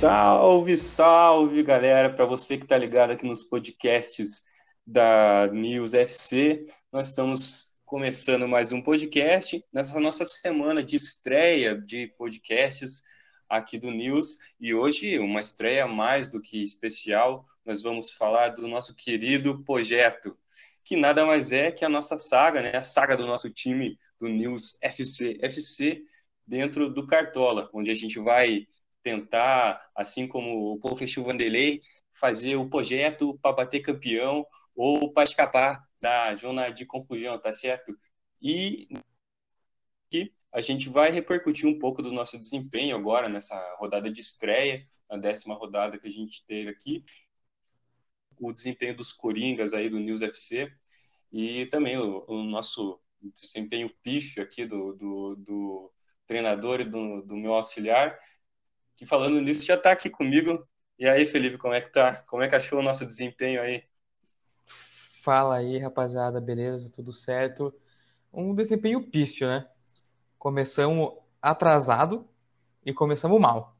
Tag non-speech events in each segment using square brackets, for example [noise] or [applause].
Salve, salve, galera! Para você que está ligado aqui nos podcasts da News FC, nós estamos começando mais um podcast nessa nossa semana de estreia de podcasts aqui do News. E hoje, uma estreia mais do que especial, nós vamos falar do nosso querido projeto, que nada mais é que a nossa saga, né? a saga do nosso time do News FC, FC dentro do Cartola, onde a gente vai tentar, assim como o professor Vanderlei, fazer o projeto para bater campeão ou para escapar da zona de confusão, tá certo? E a gente vai repercutir um pouco do nosso desempenho agora nessa rodada de estreia, na décima rodada que a gente teve aqui, o desempenho dos Coringas aí do News FC e também o, o nosso desempenho pífio aqui do, do, do treinador e do, do meu auxiliar que falando nisso já está aqui comigo. E aí, Felipe, como é que tá? Como é que achou o nosso desempenho aí? Fala aí, rapaziada, beleza? Tudo certo? Um desempenho pífio, né? Começamos atrasado e começamos mal.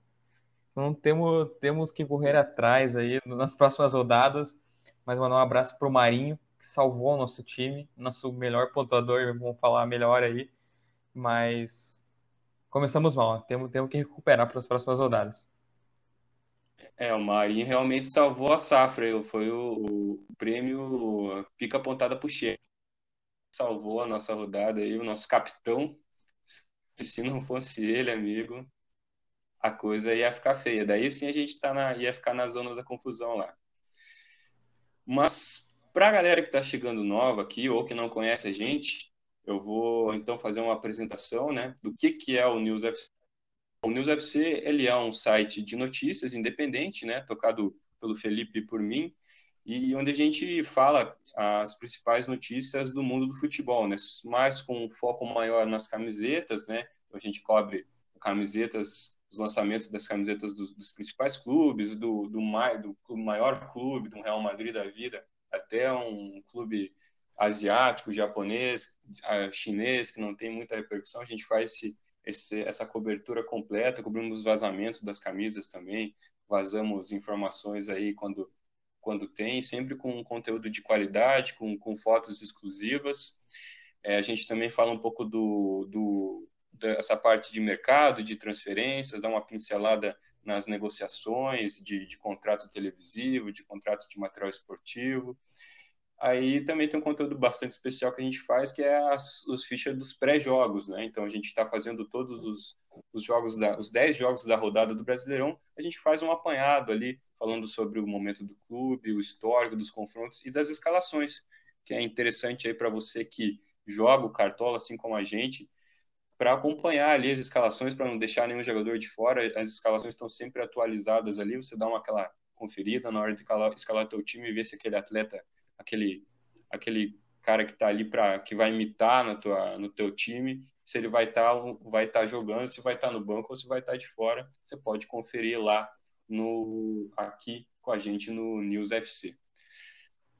Então temos, temos que correr atrás aí nas próximas rodadas. Mas mandar um abraço pro Marinho, que salvou o nosso time, nosso melhor pontuador, vamos falar melhor aí. Mas começamos mal. Temos, temos que recuperar para as próximas rodadas. É, o Marinho realmente salvou a safra. Foi o, o prêmio pica apontada para o Che. Salvou a nossa rodada aí, o nosso capitão. Se não fosse ele, amigo, a coisa ia ficar feia. Daí sim a gente tá na, ia ficar na zona da confusão lá. Mas para a galera que está chegando nova aqui ou que não conhece a gente, eu vou então fazer uma apresentação, né, do que que é o News FC. O News FC ele é um site de notícias independente, né, tocado pelo Felipe e por mim, e onde a gente fala as principais notícias do mundo do futebol, né, mais com um foco maior nas camisetas, né, a gente cobre camisetas, os lançamentos das camisetas dos, dos principais clubes, do, do, do, maior clube, do Real Madrid da vida, até um clube asiático, japonês, chinês, que não tem muita repercussão, a gente faz esse, esse, essa cobertura completa, cobrimos os vazamentos das camisas também, vazamos informações aí quando, quando tem, sempre com conteúdo de qualidade, com, com fotos exclusivas. É, a gente também fala um pouco do, do, dessa parte de mercado, de transferências, dá uma pincelada nas negociações de, de contrato televisivo, de contrato de material esportivo. Aí também tem um conteúdo bastante especial que a gente faz, que é as, os fichas dos pré-jogos, né? Então a gente está fazendo todos os, os jogos, da, os 10 jogos da rodada do Brasileirão, a gente faz um apanhado ali, falando sobre o momento do clube, o histórico dos confrontos e das escalações, que é interessante aí para você que joga o Cartola, assim como a gente, para acompanhar ali as escalações, para não deixar nenhum jogador de fora. As escalações estão sempre atualizadas ali, você dá uma aquela conferida na hora de escalar, escalar teu time e ver se aquele atleta aquele aquele cara que está ali para que vai imitar na tua, no teu time, se ele vai estar tá, vai tá jogando, se vai estar tá no banco ou se vai estar tá de fora, você pode conferir lá no aqui com a gente no News FC.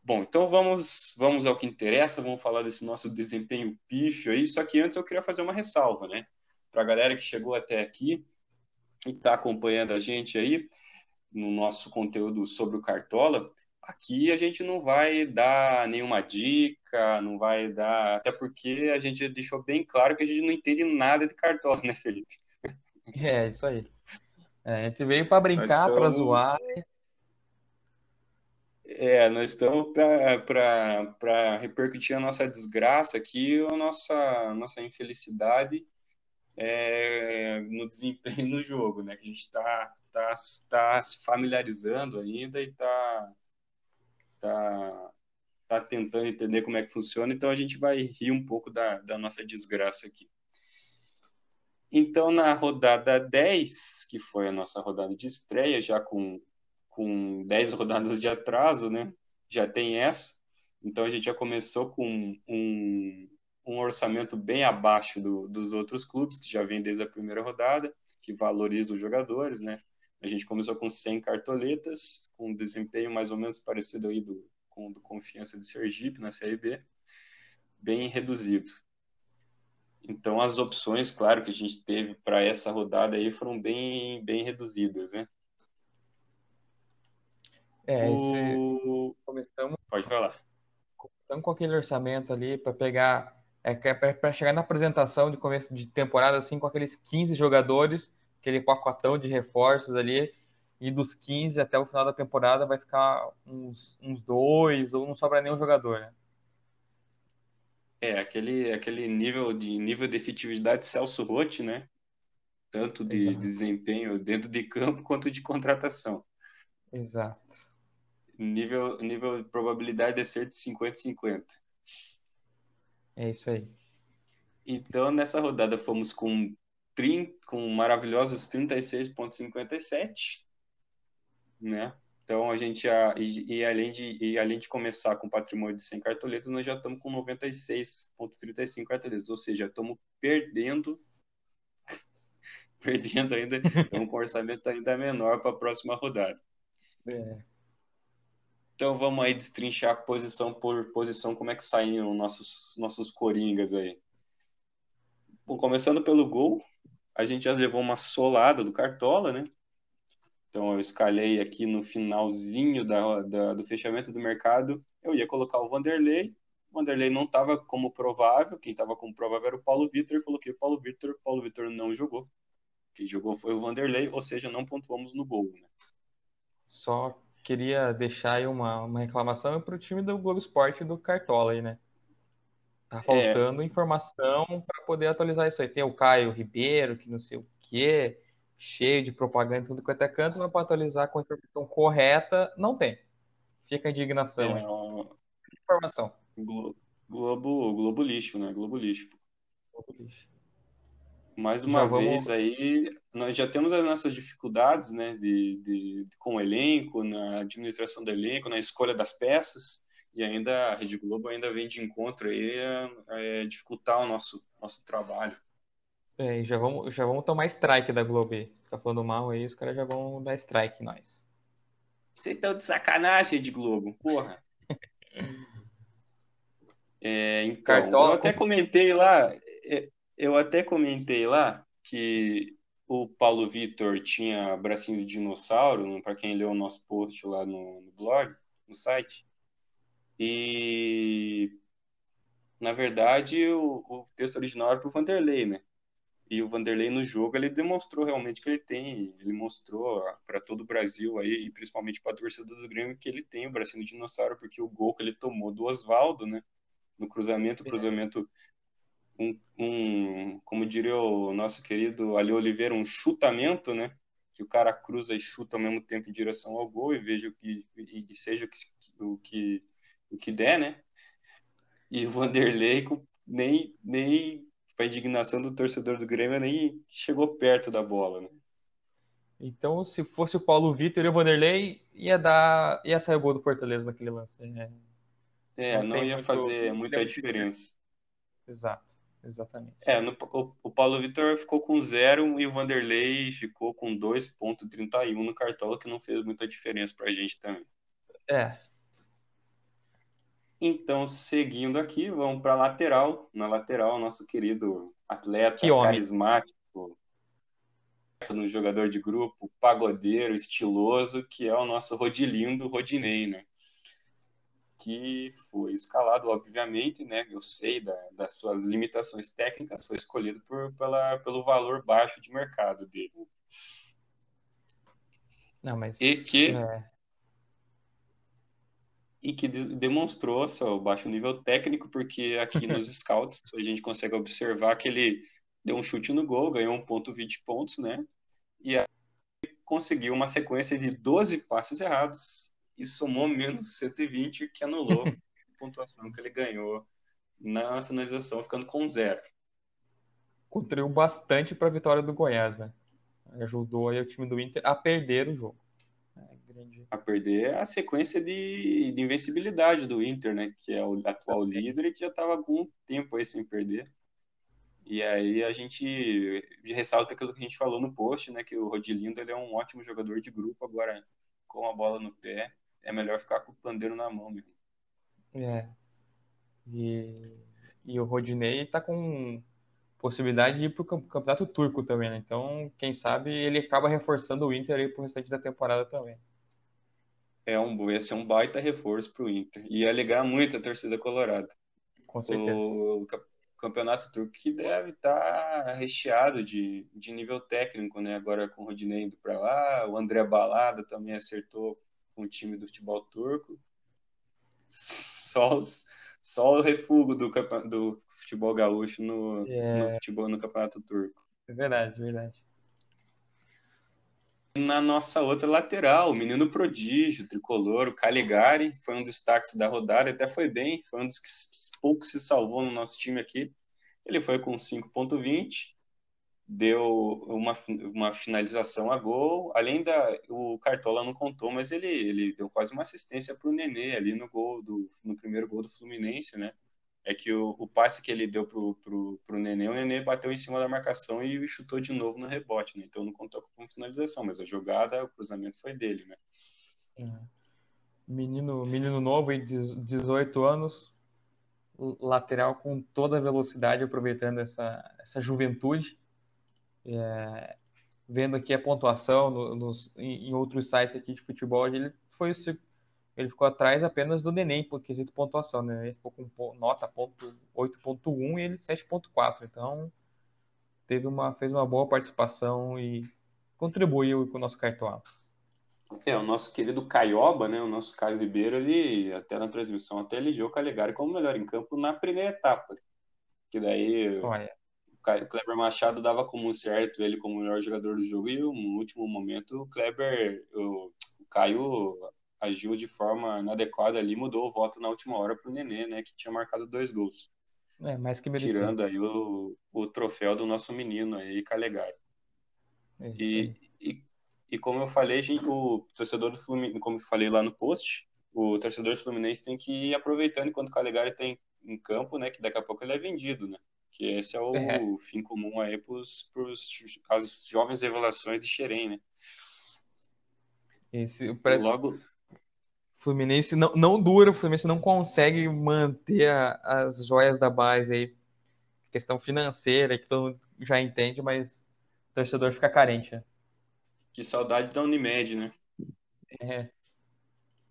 Bom, então vamos vamos ao que interessa, vamos falar desse nosso desempenho pífio aí, só que antes eu queria fazer uma ressalva, né? Para a galera que chegou até aqui e está acompanhando a gente aí no nosso conteúdo sobre o Cartola, Aqui a gente não vai dar nenhuma dica, não vai dar. Até porque a gente deixou bem claro que a gente não entende nada de cartola, [laughs] né, Felipe? É, isso aí. É, a gente veio para brincar, estamos... para zoar. É, nós estamos para repercutir a nossa desgraça aqui, a nossa, nossa infelicidade é, no desempenho no jogo, né? Que a gente está tá, tá se familiarizando ainda e está tá, tá tentando entender como é que funciona, então a gente vai rir um pouco da, da nossa desgraça aqui. Então, na rodada 10, que foi a nossa rodada de estreia, já com, com 10 rodadas de atraso, né? Já tem essa. Então, a gente já começou com um, um orçamento bem abaixo do, dos outros clubes, que já vem desde a primeira rodada, que valoriza os jogadores, né? A gente começou com 100 cartoletas, com um desempenho mais ou menos parecido aí do, com o do Confiança de Sergipe na Série B, bem reduzido. Então as opções, claro, que a gente teve para essa rodada aí foram bem, bem reduzidas, né? É, esse... o... começamos, Pode falar. começamos com aquele orçamento ali para pegar. É, para chegar na apresentação de começo de temporada, assim, com aqueles 15 jogadores, aquele pacotão de reforços ali, e dos 15 até o final da temporada vai ficar uns, uns dois, ou não sobra nenhum jogador, né? É, aquele, aquele nível de nível de efetividade Celso Rotti, né? Tanto de Exato. desempenho dentro de campo quanto de contratação. Exato. Nível, nível de probabilidade de ser de 50-50. É isso aí. Então, nessa rodada, fomos com, 30, com maravilhosos 36,57, né? Então, a gente, já, e, e, além de, e além de começar com patrimônio de 100 cartoletas, nós já estamos com 96,35 cartoletas, ou seja, estamos perdendo, [laughs] perdendo ainda, estamos com um orçamento ainda menor para a próxima rodada. É. Então, vamos aí destrinchar posição por posição, como é que saíram nossos, nossos coringas aí. Bom, começando pelo gol, a gente já levou uma solada do Cartola, né? Então eu escalei aqui no finalzinho da, da, do fechamento do mercado, eu ia colocar o Vanderlei. O Vanderlei não estava como provável, quem estava como provável era o Paulo Vitor, eu coloquei o Paulo Vitor, o Paulo Vitor não jogou. Quem jogou foi o Vanderlei, ou seja, não pontuamos no gol. Né? Só queria deixar aí uma, uma reclamação para o time do Globo Esporte do Cartola aí, né? Tá faltando é. informação para poder atualizar isso aí. Tem o Caio Ribeiro, que não sei o quê cheio de propaganda tudo quanto é canto, mas para atualizar com a informação correta, não tem. Fica a indignação. É, informação. Globo, Globo, Globo lixo, né? Globo lixo. Globo lixo. Mais uma já vez vamos... aí, nós já temos as nossas dificuldades, né, de, de, com o elenco, na administração do elenco, na escolha das peças, e ainda a Rede Globo ainda vem de encontro aí a, a dificultar o nosso, nosso trabalho. É, já vamos, já vamos tomar strike da Globo. Fica falando mal aí, os caras já vão dar strike nós. Vocês estão de sacanagem de Globo, porra. [laughs] é, então, Cartola, eu até comentei lá, é, eu até comentei lá que o Paulo Vitor tinha bracinho de dinossauro, para quem leu o nosso post lá no, no blog, no site. E na verdade o, o texto original era para o Vanderlei, né? E o Vanderlei no jogo ele demonstrou realmente que ele tem, ele mostrou para todo o Brasil aí e principalmente para a torcida do Grêmio que ele tem o bracinho de dinossauro porque o gol que ele tomou do Oswaldo, né, no cruzamento, cruzamento um, um, como diria o nosso querido Ali Oliveira, um chutamento, né, que o cara cruza e chuta ao mesmo tempo em direção ao gol e veja o que e, e seja o que, o que o que der, né? E o Vanderlei nem nem a indignação do torcedor do Grêmio nem chegou perto da bola, né? Então, se fosse o Paulo Vitor e o Vanderlei, ia dar, ia sair o gol do Fortaleza naquele lance. É, é não, não ia muito, fazer muita diferença. Exato, exatamente. É, no, o, o, Paulo Vitor ficou com zero e o Vanderlei ficou com 2.31 no cartola, que não fez muita diferença pra gente também. É, então, seguindo aqui, vamos para a lateral. Na lateral, nosso querido atleta carismático, no jogador de grupo, pagodeiro, estiloso, que é o nosso Rodilindo Rodinei, né? Que foi escalado, obviamente, né? Eu sei da, das suas limitações técnicas, foi escolhido por, pela, pelo valor baixo de mercado dele. Não, mas. E que. É e que demonstrou seu baixo nível técnico, porque aqui nos [laughs] scouts a gente consegue observar que ele deu um chute no gol, ganhou 1.20 pontos, né? E conseguiu uma sequência de 12 passes errados e somou menos 120, que anulou [laughs] a pontuação que ele ganhou na finalização, ficando com zero. Contribuiu bastante para a vitória do Goiás, né? Ajudou aí o time do Inter a perder o jogo a perder a sequência de, de invencibilidade do Inter, né? Que é o atual líder e que já estava algum tempo aí sem perder. E aí a gente ressalta aquilo que a gente falou no post, né? Que o Rodilindo ele é um ótimo jogador de grupo, agora com a bola no pé, é melhor ficar com o pandeiro na mão mesmo. É. E, e o Rodinei tá com possibilidade de ir pro campeonato turco também, né? Então, quem sabe ele acaba reforçando o Inter aí pro restante da temporada também. É um, ia ser um baita reforço para o Inter. Ia alegar muito a torcida colorada. Com certeza. O campeonato turco que deve estar tá recheado de, de nível técnico, né? Agora com o Rodinei indo para lá, o André Balada também acertou com o time do futebol turco. Só, os, só o refúgio do, do futebol gaúcho no, é... no futebol no campeonato turco. É verdade, verdade na nossa outra lateral, o menino prodígio, tricolor, o Caligari, foi um destaque da rodada, até foi bem, foi um dos que poucos se salvou no nosso time aqui. Ele foi com 5.20, deu uma, uma finalização a gol, além da o Cartola não contou, mas ele, ele deu quase uma assistência para o Nenê ali no gol do no primeiro gol do Fluminense, né? É que o, o passe que ele deu pro, pro, pro Nenê, o Nenê bateu em cima da marcação e chutou de novo no rebote, né? Então não contou com finalização, mas a jogada, o cruzamento foi dele, né? Menino, menino novo, 18 anos, lateral com toda a velocidade, aproveitando essa, essa juventude. É, vendo aqui a pontuação no, nos, em, em, outros sites aqui de futebol, ele foi o ele ficou atrás apenas do Neném por quesito pontuação, né? Ele ficou com nota 8.1 e ele 7.4. Então, teve uma fez uma boa participação e contribuiu com o nosso cartão. É, o nosso querido Caioba, né, o nosso Caio Ribeiro, ele até na transmissão até elegeu o Calegari como melhor em campo na primeira etapa. Que daí Olha. o Kleber Machado dava como certo ele como melhor jogador do jogo e no último momento o Kleber, o, o Caio agiu de forma inadequada ali, mudou o voto na última hora para o Nenê, né, que tinha marcado dois gols. É, mais que merecido. Tirando aí o, o troféu do nosso menino aí, Calegari. É e, e, e, como eu falei, gente, o torcedor do Fluminense, como eu falei lá no post, o torcedor do Fluminense tem que ir aproveitando enquanto o Calegari tem em campo, né, que daqui a pouco ele é vendido, né? Que esse é o é. fim comum aí para as jovens revelações de Xerém, né? Esse, parece... Logo, Fluminense não, não dura, o Fluminense não consegue manter a, as joias da base aí. Questão financeira, que todo mundo já entende, mas o torcedor fica carente. Né? Que saudade da Unimed, né? É.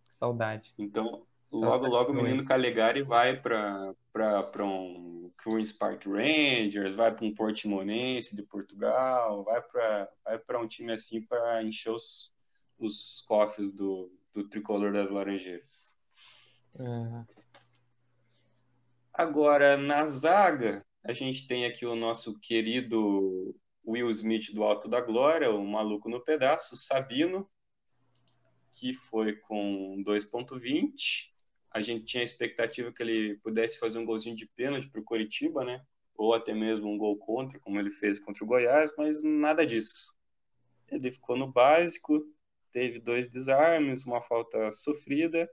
Saudade. Então, logo, logo o menino Calegari vai para um Queen's Park Rangers, vai para um Portimonense de Portugal, vai para vai um time assim para encher os, os cofres do, do tricolor das Laranjeiras. É. Agora, na zaga, a gente tem aqui o nosso querido Will Smith do Alto da Glória, o maluco no pedaço, Sabino, que foi com 2.20. A gente tinha a expectativa que ele pudesse fazer um golzinho de pênalti para o Coritiba, né? Ou até mesmo um gol contra, como ele fez contra o Goiás, mas nada disso. Ele ficou no básico, teve dois desarmes, uma falta sofrida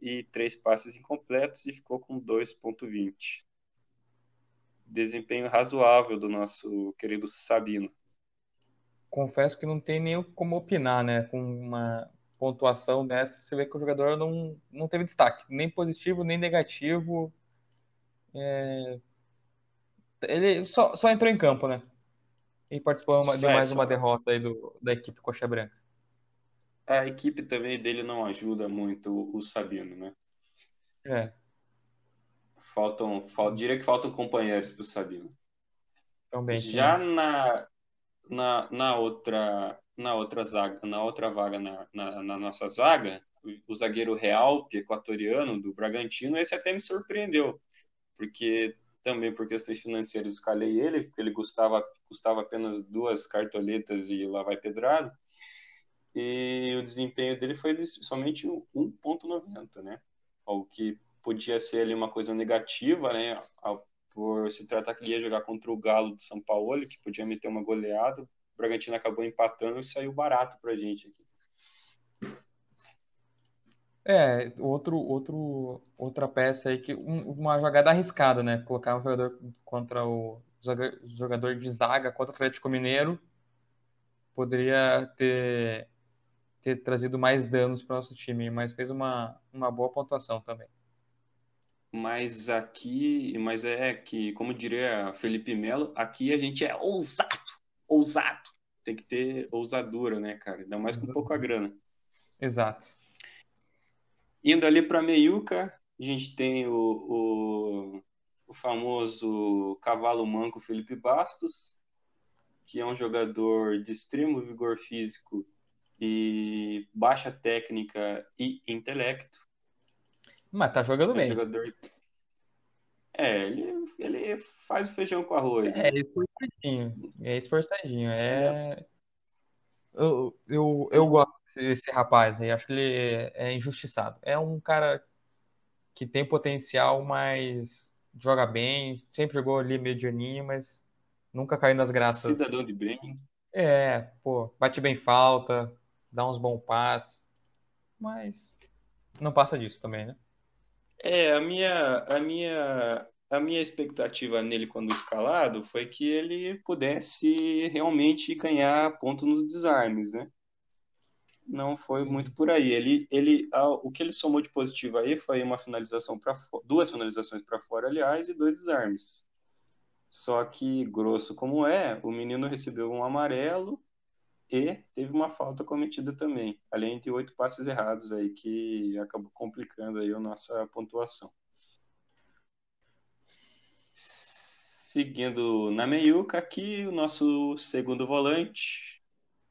e três passes incompletos e ficou com 2.20. Desempenho razoável do nosso querido Sabino. Confesso que não tem nem como opinar, né? Com uma pontuação dessa, você vê que o jogador não, não teve destaque, nem positivo, nem negativo. É... Ele só, só entrou em campo, né? E participou de mais uma derrota aí do, da equipe Coxa Branca a equipe também dele não ajuda muito o Sabino, né? É. Faltam, fal, diria que faltam companheiros para o Sabino. Também. Já na, na, na outra na outra zaga, na outra vaga na, na, na nossa zaga, o, o zagueiro Real, equatoriano do Bragantino, esse até me surpreendeu, porque também por questões financeiras escalei ele, porque ele custava, custava apenas duas cartoletas e lá vai pedrado e o desempenho dele foi somente 1.90, né? O que podia ser ali uma coisa negativa, né? Por se tratar que ele ia jogar contra o Galo de São Paulo, que podia meter uma goleada. O Bragantino acabou empatando e saiu barato pra gente aqui. É, outro, outro, outra peça aí que um, uma jogada arriscada, né? Colocar um jogador contra o jogador de zaga contra o Atlético Mineiro poderia ter ter trazido mais danos para o nosso time, mas fez uma, uma boa pontuação também. Mas aqui, mas é que, como diria Felipe Melo, aqui a gente é ousado, ousado. Tem que ter ousadura, né, cara? Ainda mais com pouca grana. Exato. Indo ali para Meiuca, a gente tem o, o, o, famoso cavalo manco Felipe Bastos, que é um jogador de extremo vigor físico e baixa técnica e intelecto. Mas tá jogando é bem. Jogador... É, ele, ele faz o feijão com arroz. É, né? esforçadinho. É esforçadinho. É. Eu, eu, eu gosto desse rapaz aí, acho que ele é, é injustiçado. É um cara que tem potencial, mas joga bem, sempre jogou ali medianinho, mas nunca caiu nas graças. Cidadão de bem. É, pô, bate bem falta, dá uns bons passes, mas não passa disso também, né? É, a minha, a minha, a minha expectativa nele quando escalado foi que ele pudesse realmente ganhar ponto nos desarmes, né? Não foi muito por aí. Ele, ele, o que ele somou de positivo aí foi uma finalização para duas finalizações para fora, aliás, e dois desarmes. Só que grosso como é, o menino recebeu um amarelo e teve uma falta cometida também, além de oito passes errados aí que acabou complicando aí a nossa pontuação. Seguindo na meiuca aqui, o nosso segundo volante,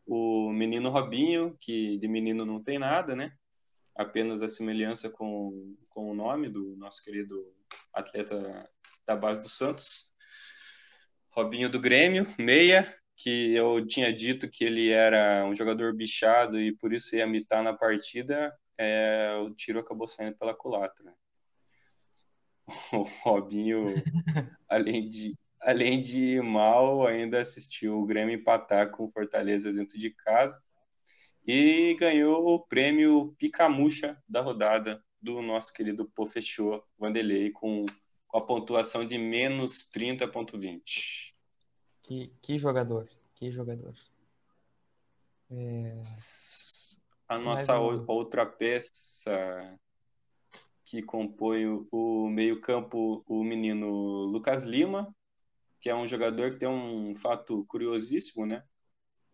o menino Robinho, que de menino não tem nada, né? Apenas a semelhança com, com o nome do nosso querido atleta da base do Santos. Robinho do Grêmio, meia, que eu tinha dito que ele era um jogador bichado e por isso ia mitar na partida, é, o tiro acabou saindo pela culatra. [laughs] O Robinho, [laughs] além de, além de ir mal, ainda assistiu o Grêmio empatar com Fortaleza dentro de casa e ganhou o prêmio Picamucha da rodada do nosso querido Pofechô Vanderlei com, com a pontuação de menos 30.20. Que, que jogador, que jogador. É... A nossa um... outra peça que compõe o meio-campo, o menino Lucas Lima, que é um jogador que tem um fato curiosíssimo, né?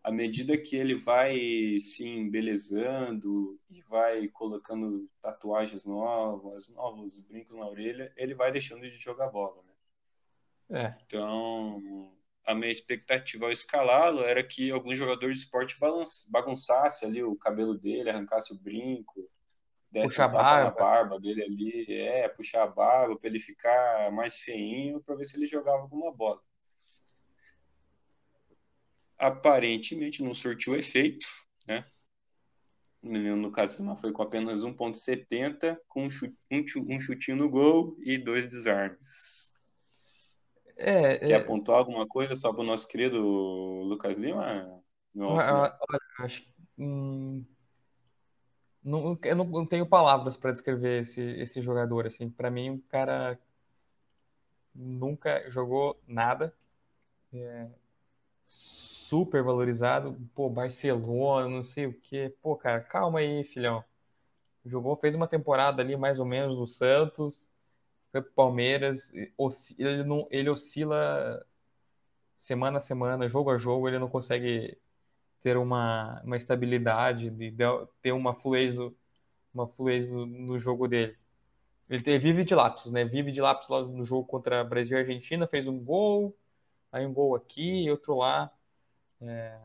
À medida que ele vai se embelezando e vai colocando tatuagens novas, novos brincos na orelha, ele vai deixando de jogar bola, né? É. Então, a minha expectativa ao escalá-lo era que algum jogador de esporte bagunçasse ali o cabelo dele, arrancasse o brinco, desse puxar um barba. na barba dele ali, é, puxar a barba para ele ficar mais feinho, para ver se ele jogava alguma bola. Aparentemente não surtiu efeito, né? O menino no caso foi com apenas 1.70, com um, um chutinho no gol e dois desarmes. É, Quer é... apontar alguma coisa só para o nosso querido Lucas Lima? Olha, acho que. Hum, não, eu não, tenho palavras para descrever esse, esse jogador. Assim. Para mim, o cara nunca jogou nada. É, super valorizado. Pô, Barcelona, não sei o quê. Pô, cara, calma aí, filhão. Jogou, fez uma temporada ali mais ou menos no Santos foi pro Palmeiras, ele, não, ele oscila semana a semana, jogo a jogo, ele não consegue ter uma, uma estabilidade, de, ter uma fluidez, no, uma fluidez no, no jogo dele. Ele vive de lapsos, né? Vive de lapsos lá no jogo contra Brasil e Argentina, fez um gol, aí um gol aqui, outro lá. É...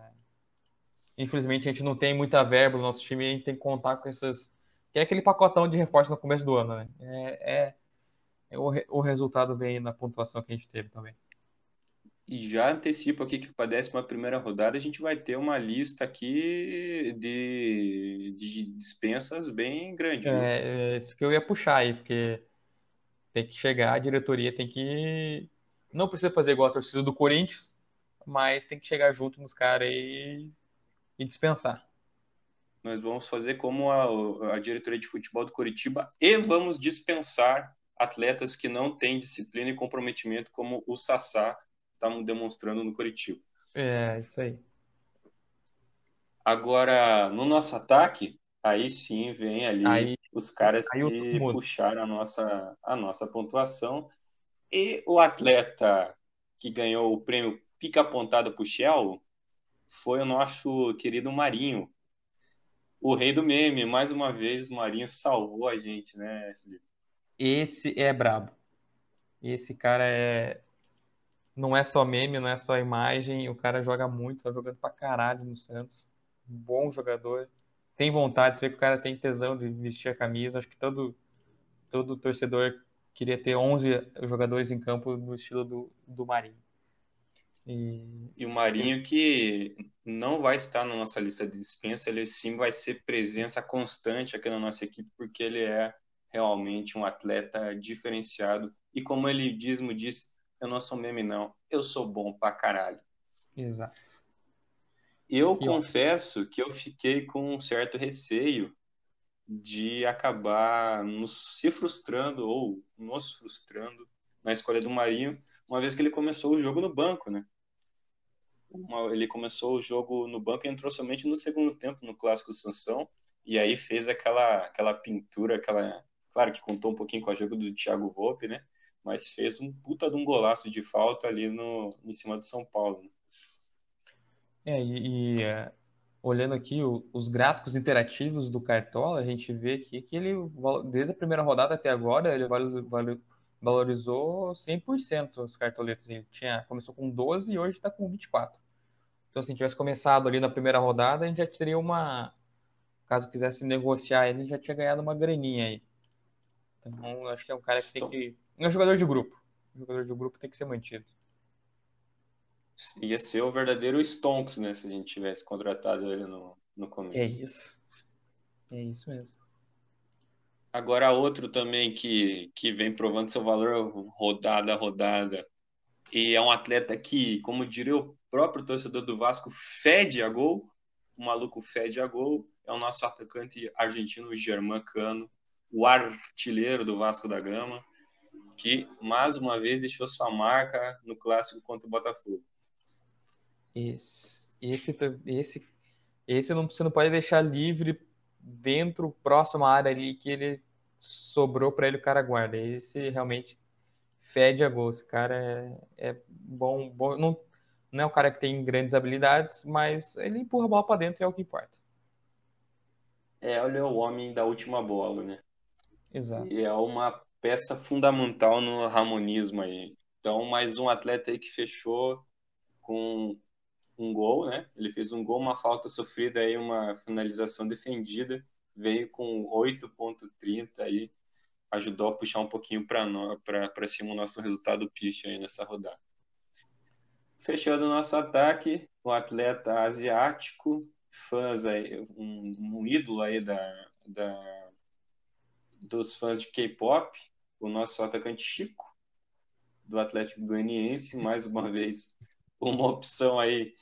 Infelizmente a gente não tem muita verba no nosso time, a gente tem que contar com essas. Que é aquele pacotão de reforço no começo do ano, né? É, é o, re, o resultado vem na pontuação que a gente teve também. E já antecipo aqui que para a décima primeira rodada a gente vai ter uma lista aqui de, de dispensas bem grande. É, é isso que eu ia puxar aí, porque tem que chegar, a diretoria tem que. Não precisa fazer igual a torcida do Corinthians, mas tem que chegar junto nos caras aí e dispensar. Nós vamos fazer como a, a diretoria de futebol do Curitiba e vamos dispensar atletas que não têm disciplina e comprometimento, como o Sassá está demonstrando no Curitiba. É, isso aí. Agora, no nosso ataque, aí sim vem ali aí, os caras que puxaram a nossa, a nossa pontuação. E o atleta que ganhou o prêmio Pica Pontada pro Shell foi o nosso querido Marinho, o rei do meme, mais uma vez, o Marinho salvou a gente, né, Felipe? Esse é brabo. Esse cara é. Não é só meme, não é só imagem. O cara joga muito, tá jogando pra caralho no Santos. Bom jogador. Tem vontade, você vê que o cara tem tesão de vestir a camisa. Acho que todo, todo torcedor queria ter 11 jogadores em campo no estilo do, do Marinho. E... e o Marinho que não vai estar na nossa lista de dispensa, ele sim vai ser presença constante aqui na nossa equipe, porque ele é realmente um atleta diferenciado. E como ele mesmo disse, eu não sou meme, não. Eu sou bom pra caralho. Exato. Eu e confesso que eu fiquei com um certo receio de acabar nos se frustrando ou nos frustrando na escolha do Marinho, uma vez que ele começou o jogo no banco, né? Ele começou o jogo no banco e entrou somente no segundo tempo no clássico Sansão e aí fez aquela aquela pintura, aquela Claro que contou um pouquinho com a ajuda do Thiago Volpe, né? Mas fez um puta de um golaço de falta ali no, em cima de São Paulo. Né? É, e, e é, olhando aqui o, os gráficos interativos do Cartola, a gente vê aqui que ele, desde a primeira rodada até agora, ele valorizou 100% os cartoletas. Ele tinha, começou com 12 e hoje está com 24. Então, se tivesse começado ali na primeira rodada, a gente já teria uma. Caso quisesse negociar ele, já tinha ganhado uma graninha aí. Então, acho que é um cara que tem que. É um jogador de grupo. Um jogador de grupo tem que ser mantido. Ia ser o verdadeiro Stonks, né? Se a gente tivesse contratado ele no, no começo. É isso. É isso mesmo. Agora, outro também que, que vem provando seu valor rodada a rodada. E é um atleta que, como diria o próprio torcedor do Vasco, fede a gol. O maluco fede a gol. É o nosso atacante argentino, Germán Cano o artilheiro do Vasco da Gama, que mais uma vez deixou sua marca no clássico contra o Botafogo. Esse, esse, esse, esse não, você não pode deixar livre dentro, próximo à área ali que ele sobrou para ele o cara guarda. Esse realmente fede a gol. Esse cara é, é bom, bom não, não é um cara que tem grandes habilidades, mas ele empurra a bola para dentro e é o que importa. É, ele é o homem da última bola, né? Exato. E é uma peça fundamental no ramonismo aí. Então, mais um atleta aí que fechou com um gol, né? Ele fez um gol, uma falta sofrida aí, uma finalização defendida, veio com 8.30 aí, ajudou a puxar um pouquinho para cima o nosso resultado pitch aí nessa rodada. Fechando o nosso ataque, o atleta asiático, fãs aí, um, um ídolo aí da, da dos fãs de K-pop, o nosso atacante Chico, do Atlético Goianiense, mais uma [laughs] vez, uma opção aí,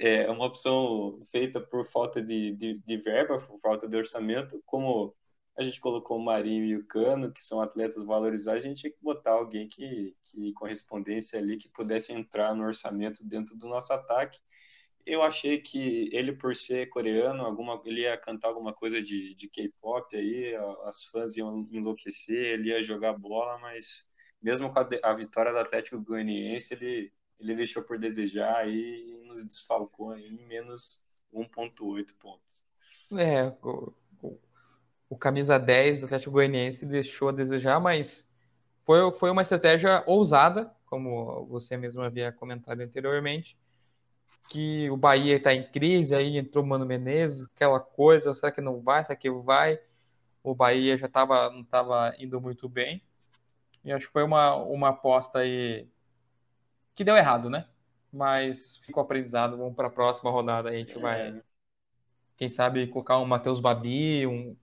é uma opção feita por falta de, de, de verba, por falta de orçamento, como a gente colocou o Marinho e o Cano, que são atletas valorizados, a gente tinha que botar alguém que, que correspondência ali, que pudesse entrar no orçamento dentro do nosso ataque eu achei que ele, por ser coreano, alguma, ele ia cantar alguma coisa de, de K-pop aí, as fãs iam enlouquecer, ele ia jogar bola, mas mesmo com a, a vitória do Atlético Goianiense, ele, ele deixou por desejar e nos desfalcou em menos 1,8 pontos. É, o, o, o, camisa 10 do Atlético Goianiense deixou a desejar, mas foi, foi uma estratégia ousada, como você mesmo havia comentado anteriormente que o Bahia está em crise, aí entrou o Mano Menezes, aquela coisa, será que não vai, será que vai? O Bahia já tava, não estava indo muito bem. E acho que foi uma, uma aposta aí que deu errado, né? Mas ficou aprendizado, vamos para a próxima rodada, a gente vai, quem sabe, colocar um Matheus Babi, um,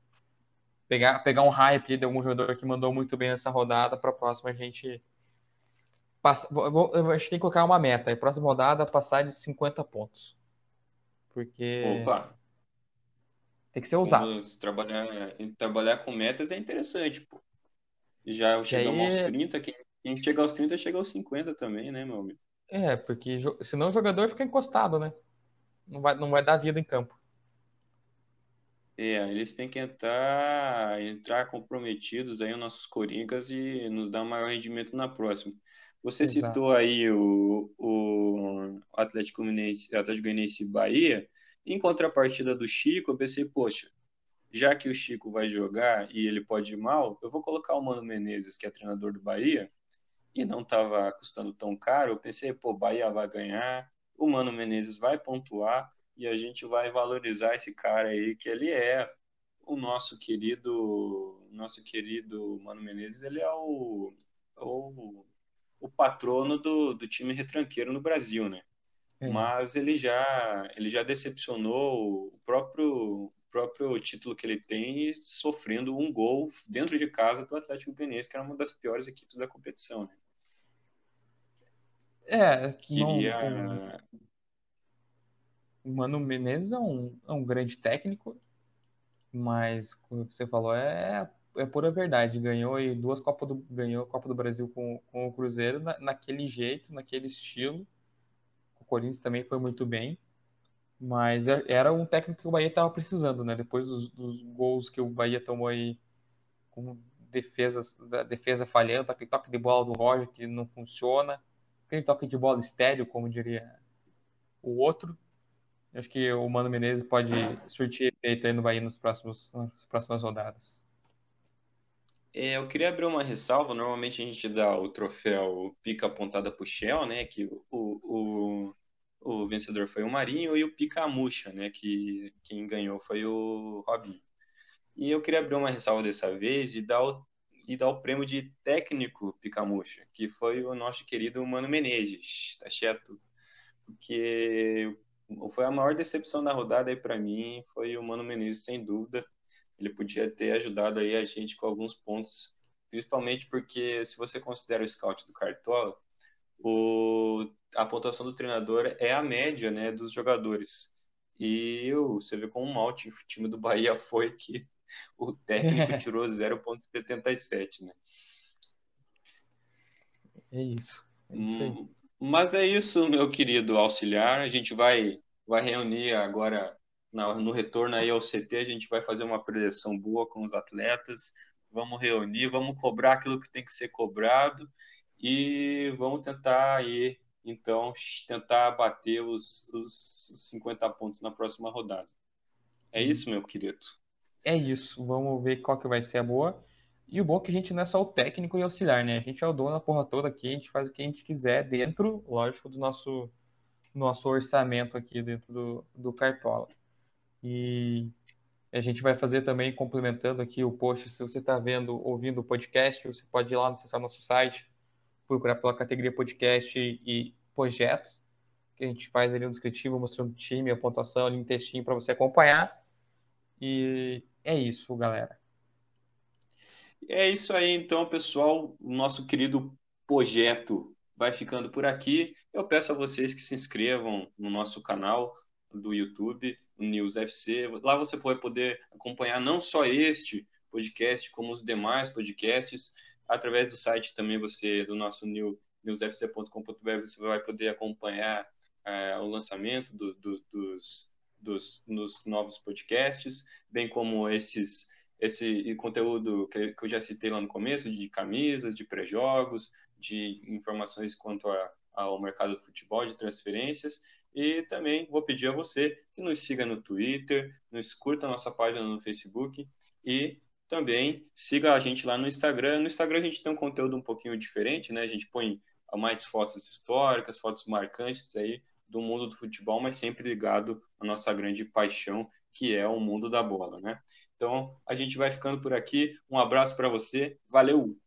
pegar, pegar um hype de algum jogador que mandou muito bem nessa rodada, para a próxima a gente Passa, vou, eu acho que tem que colocar uma meta. A próxima rodada passar de 50 pontos. Porque. Opa! Tem que ser usado. Trabalhar, trabalhar com metas é interessante, pô. Já chegamos aí... aos 30, quem, quem chega aos 30 chega aos 50 também, né, meu amigo? É, porque senão o jogador fica encostado, né? Não vai, não vai dar vida em campo. É, eles têm que entrar, entrar comprometidos aí, os nossos Coringas, e nos dar maior rendimento na próxima. Você Exato. citou aí o, o Atlético Mineiro, Atlético Goianiense Bahia. Em contrapartida do Chico, eu pensei, poxa, já que o Chico vai jogar e ele pode ir mal, eu vou colocar o Mano Menezes, que é treinador do Bahia, e não estava custando tão caro. Eu pensei, pô, Bahia vai ganhar, o Mano Menezes vai pontuar e a gente vai valorizar esse cara aí, que ele é o nosso querido, nosso querido Mano Menezes, ele é o, o, o patrono do, do time retranqueiro no Brasil, né? É. Mas ele já, ele já decepcionou o próprio próprio título que ele tem sofrendo um gol dentro de casa do Atlético Goianiense, que era uma das piores equipes da competição, né? É, Queria... não, o Mano Menezes é um, é um grande técnico, mas como você falou, é, é pura verdade. Ganhou e duas Copas do ganhou a Copa do Brasil com, com o Cruzeiro na, naquele jeito, naquele estilo. O Corinthians também foi muito bem. Mas é, era um técnico que o Bahia estava precisando, né? Depois dos, dos, gols que o Bahia tomou aí com defesas, da defesa falhando, aquele toque de bola do Roger que não funciona, aquele toque de bola estéreo, como diria o outro. Acho que o Mano Menezes pode surtir efeito aí no Bahia nos próximos, nas próximas rodadas. É, eu queria abrir uma ressalva. Normalmente a gente dá o troféu pica apontada pro Shell, né? Que o, o, o vencedor foi o Marinho e o Pica Amuxa, né? Que quem ganhou foi o Robinho. E eu queria abrir uma ressalva dessa vez e dar o, e dar o prêmio de técnico Picamuxa, que foi o nosso querido Mano Menezes, tá certo? Porque foi a maior decepção da rodada aí para mim, foi o Mano Menezes, sem dúvida. Ele podia ter ajudado aí a gente com alguns pontos, principalmente porque se você considera o scout do Cartola, o, a pontuação do treinador é a média né, dos jogadores. E você vê como mal o time do Bahia [laughs] foi que o técnico [laughs] tirou 0,77, né? É isso. É isso hum, Mas é isso, meu querido auxiliar. A gente vai, vai reunir agora no retorno aí ao CT, a gente vai fazer uma projeção boa com os atletas. Vamos reunir, vamos cobrar aquilo que tem que ser cobrado e vamos tentar aí, então, tentar bater os, os 50 pontos na próxima rodada. É isso, meu querido. É isso. Vamos ver qual que vai ser a boa. E o bom é que a gente não é só o técnico e auxiliar, né? A gente é o dono da porra toda aqui, a gente faz o que a gente quiser dentro, lógico, do nosso, nosso orçamento aqui dentro do, do Cartola. E a gente vai fazer também, complementando aqui o post, se você está vendo, ouvindo o podcast, você pode ir lá acessar nosso site, procurar pela categoria podcast e projetos, que a gente faz ali no descritivo, mostrando o time, a pontuação ali em textinho para você acompanhar. E é isso, galera. É isso aí, então, pessoal. O nosso querido projeto vai ficando por aqui. Eu peço a vocês que se inscrevam no nosso canal do YouTube, no News FC. Lá você vai poder acompanhar não só este podcast, como os demais podcasts através do site também você, do nosso new, newsfc.com.br, você vai poder acompanhar é, o lançamento do, do, dos, dos, dos, novos podcasts, bem como esses esse conteúdo que, que eu já citei lá no começo, de camisas, de pré-jogos, de informações quanto a, ao mercado do futebol, de transferências, e também vou pedir a você que nos siga no Twitter, nos curta a nossa página no Facebook e também siga a gente lá no Instagram. No Instagram a gente tem um conteúdo um pouquinho diferente, né? A gente põe mais fotos históricas, fotos marcantes aí do mundo do futebol, mas sempre ligado à nossa grande paixão, que é o mundo da bola, né? Então, a gente vai ficando por aqui. Um abraço para você. Valeu!